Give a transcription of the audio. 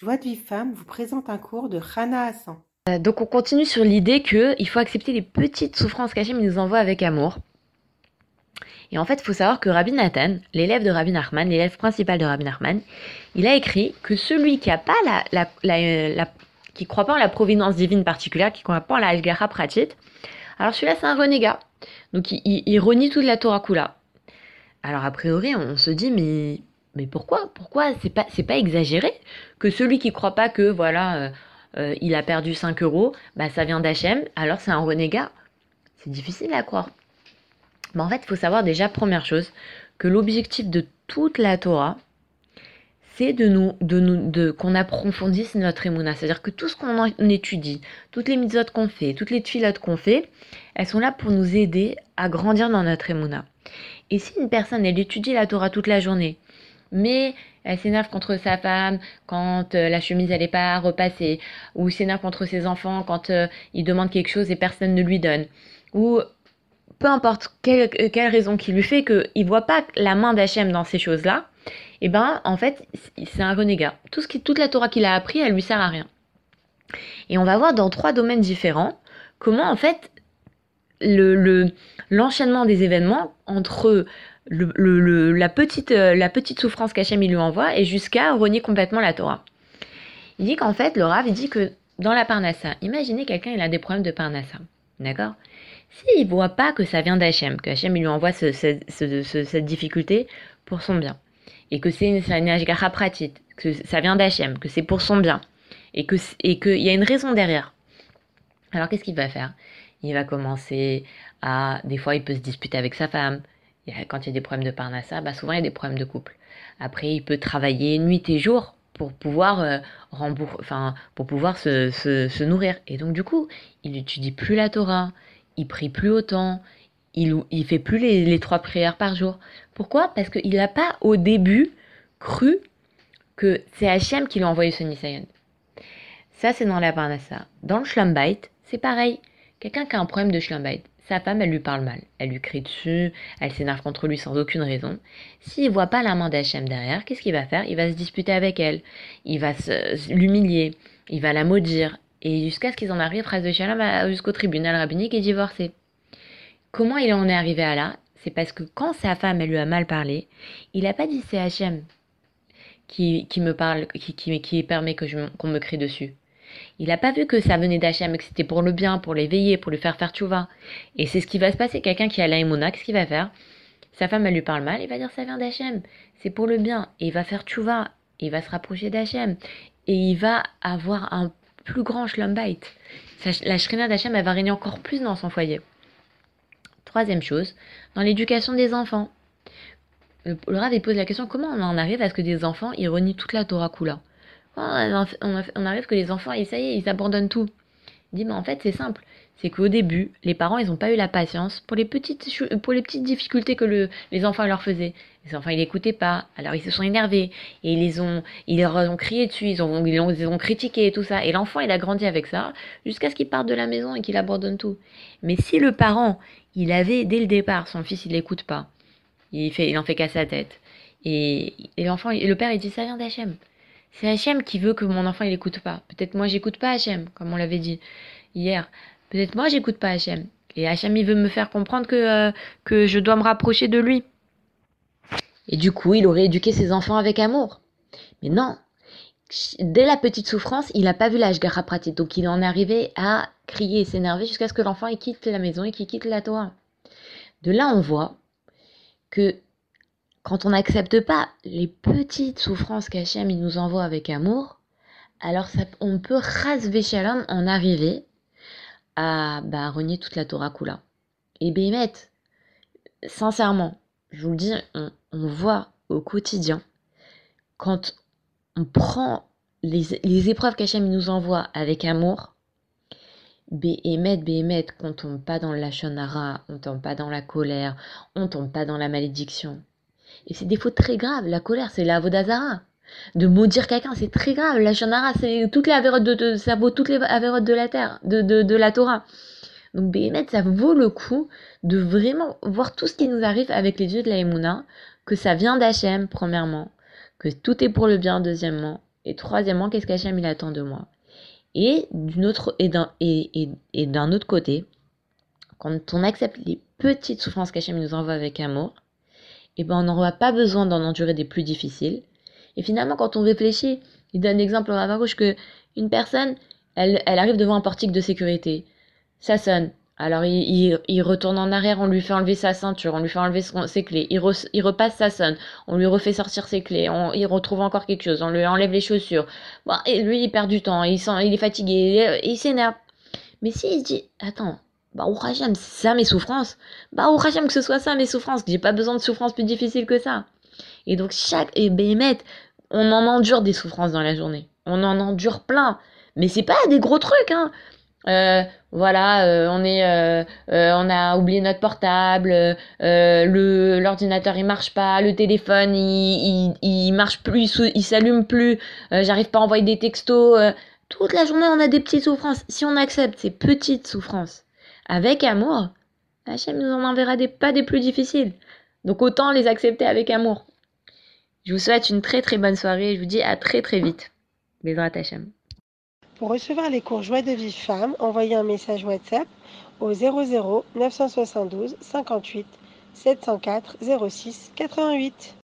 Joie de vie femme vous présente un cours de Rana Hassan. Euh, donc on continue sur l'idée qu'il faut accepter les petites souffrances qu'Hachem nous envoie avec amour. Et en fait, il faut savoir que Rabbi Nathan, l'élève de Rabbi Nachman, l'élève principal de Rabbi Nachman, il a écrit que celui qui a pas la, la, qui croit pas en la providence divine particulière, qui croit pas en la Ashgara pratique, alors celui-là c'est un renégat. Donc il, il, renie toute la Torah Kula. Alors a priori, on se dit mais mais pourquoi Pourquoi c'est pas c'est pas exagéré que celui qui croit pas que voilà euh, euh, il a perdu 5 euros, bah ça vient d'Hachem, alors c'est un renégat. C'est difficile à croire. Mais en fait, il faut savoir déjà première chose que l'objectif de toute la Torah, c'est de nous, de nous, de qu'on approfondisse notre émouna. C'est-à-dire que tout ce qu'on étudie, toutes les mitzvot qu'on fait, toutes les tuilotes qu'on fait, elles sont là pour nous aider à grandir dans notre émouna. Et si une personne, elle étudie la Torah toute la journée, mais elle s'énerve contre sa femme quand euh, la chemise elle est pas repassée, ou s'énerve contre ses enfants quand euh, il demande quelque chose et personne ne lui donne, ou peu importe quelle, euh, quelle raison qui lui fait qu'il voit pas la main d'Hachem dans ces choses-là, et eh ben en fait c'est un renégat. Tout ce qui, toute la Torah qu'il a appris, elle lui sert à rien. Et on va voir dans trois domaines différents comment en fait le l'enchaînement des événements entre le, la, petite, euh, la petite souffrance qu'Hachem lui envoie et jusqu'à renier complètement la Torah. Il dit qu'en fait, le Rav, dit que dans la Parnassa, imaginez quelqu'un, il a des problèmes de Parnassa, d'accord? S'il ne voit pas que ça vient d'Hachem, que Hachem lui envoie cette difficulté pour son bien, et que c'est une, une pratique, que ça vient d'Hachem, que c'est pour son bien, et qu'il et que y a une raison derrière, alors qu'est-ce qu'il va faire? Il va commencer à... Des fois, il peut se disputer avec sa femme, quand il y a des problèmes de parnassa, bah souvent il y a des problèmes de couple. Après, il peut travailler nuit et jour pour pouvoir euh, enfin pour pouvoir se, se, nourrir. Et donc du coup, il n'étudie plus la Torah, il prie plus autant, il il fait plus les, les trois prières par jour. Pourquoi? Parce qu'il n'a pas au début cru que c'est Hachem qui lui a envoyé ce Nisayan. Ça, c'est dans la Parnassa. Dans le Shlambait, c'est pareil. Quelqu'un qui a un problème de Shlambait, sa femme, elle lui parle mal, elle lui crie dessus, elle s'énerve contre lui sans aucune raison. S'il voit pas la main d'Hachem derrière, qu'est-ce qu'il va faire? Il va se disputer avec elle, il va l'humilier, il va la maudire, et jusqu'à ce qu'ils en arrivent, phrase de Shalom, jusqu'au tribunal rabbinique et divorcé. Comment il en est arrivé à là? C'est parce que quand sa femme, elle lui a mal parlé, il n'a pas dit c'est Hachem qui, qui me parle, qui, qui, qui permet qu'on me crie dessus. Il n'a pas vu que ça venait d'Hachem, que c'était pour le bien, pour l'éveiller, pour lui faire faire tchouva. Et c'est ce qui va se passer. Quelqu'un qui a l'aïmouna, qu'est-ce qu'il va faire Sa femme, elle lui parle mal, il va dire ça vient d'Hachem. C'est pour le bien. Et il va faire tchouva. Il va se rapprocher d'Hachem. Et il va avoir un plus grand shlumbait. La shrina d'Hachem, elle va régner encore plus dans son foyer. Troisième chose, dans l'éducation des enfants. Le, Rav, il pose la question comment on en arrive à ce que des enfants, ils renient toute la Torah Kula? On, arrive que les enfants, ça y est, ils abandonnent tout. Il dit, mais en fait, c'est simple. C'est qu'au début, les parents, ils n'ont pas eu la patience pour les petites, pour les petites difficultés que le, les enfants leur faisaient. Les enfants, ils n'écoutaient pas. Alors, ils se sont énervés. Et ils les ont, ils leur ont crié dessus. Ils ont, ils ont, ils ont critiqué et tout ça. Et l'enfant, il a grandi avec ça jusqu'à ce qu'il parte de la maison et qu'il abandonne tout. Mais si le parent, il avait, dès le départ, son fils, il l'écoute pas. Il en fait casser sa tête. Et, et l'enfant, le père, il dit, ça vient d'Hachem. C'est Hachem qui veut que mon enfant il écoute pas. Peut-être moi j'écoute pas Hachem, comme on l'avait dit hier. Peut-être moi j'écoute pas Hachem. Et Hachem il veut me faire comprendre que, euh, que je dois me rapprocher de lui. Et du coup, il aurait éduqué ses enfants avec amour. Mais non. Dès la petite souffrance, il n'a pas vu l'âge pratique. Donc il en est arrivé à crier et s'énerver jusqu'à ce que l'enfant quitte la maison et qu'il quitte la Torah. De là, on voit que quand on n'accepte pas les petites souffrances qu'Hachem nous envoie avec amour, alors on peut rasver shalom en arriver à bah, renier toute la Torah Kula. Et Bémet, sincèrement, je vous le dis, on, voit au quotidien, quand on prend les, les épreuves qu'Hachem nous envoie avec amour, Béhémet, Béhémet, qu'on tombe pas dans la shonara, on tombe pas dans la colère, on tombe pas dans la malédiction. Et c'est des fautes très graves. La colère, c'est la vodazara. De maudire quelqu'un, c'est très grave. La shanara, c'est toutes les avérotes de, ça vaut toutes les avérotes de la terre, de, de, la Torah. Donc, Béhémet, ça vaut le coup de vraiment voir tout ce qui nous arrive avec les yeux de la Emouna, que ça vient d'Hachem, premièrement, que tout est pour le bien, deuxièmement, Et troisièmement, qu'est-ce qu'Hachem il attend de moi? Et autre et d'un et, et, et autre côté, quand on accepte les petites souffrances qu'Hachem nous envoie avec amour, eh ben on n'aura pas besoin d'en endurer des plus difficiles. Et finalement, quand on réfléchit, il donne l'exemple au Ravarouche que une personne, elle, elle arrive devant un portique de sécurité. Ça sonne. Alors il, il, retourne en arrière, on lui fait enlever sa ceinture, on lui fait enlever ses clés, il, il, repasse sa sonne, on lui refait sortir ses clés, on, il retrouve encore quelque chose, on lui enlève les chaussures. Bon, et lui il perd du temps, il, sent, il est fatigué, il, s'énerve. Mais si il se dit, attends, bah au c'est ça mes souffrances, bah au que ce soit ça mes souffrances, j'ai pas besoin de souffrances plus difficiles que ça. Et donc chaque, et Béhémet, on en endure des souffrances dans la journée, on en endure plein, mais c'est pas des gros trucs, hein. Euh, voilà, euh, on est, euh, on a oublié notre portable, le l'ordinateur il marche pas, le téléphone il, il, il marche plus, il s'allume plus, j'arrive pas à envoyer des textos. toute la journée on a des petites souffrances. Si on accepte ces petites souffrances avec amour, Hachem nous en enverra des pas des plus difficiles. Donc autant les accepter avec amour. Je vous souhaite une très très bonne soirée et je vous dis à très très vite. Bézrat Hachem. Pour recevoir les cours Joie de Vive Femme, envoyez un message WhatsApp au 00 972 58 704 06 88.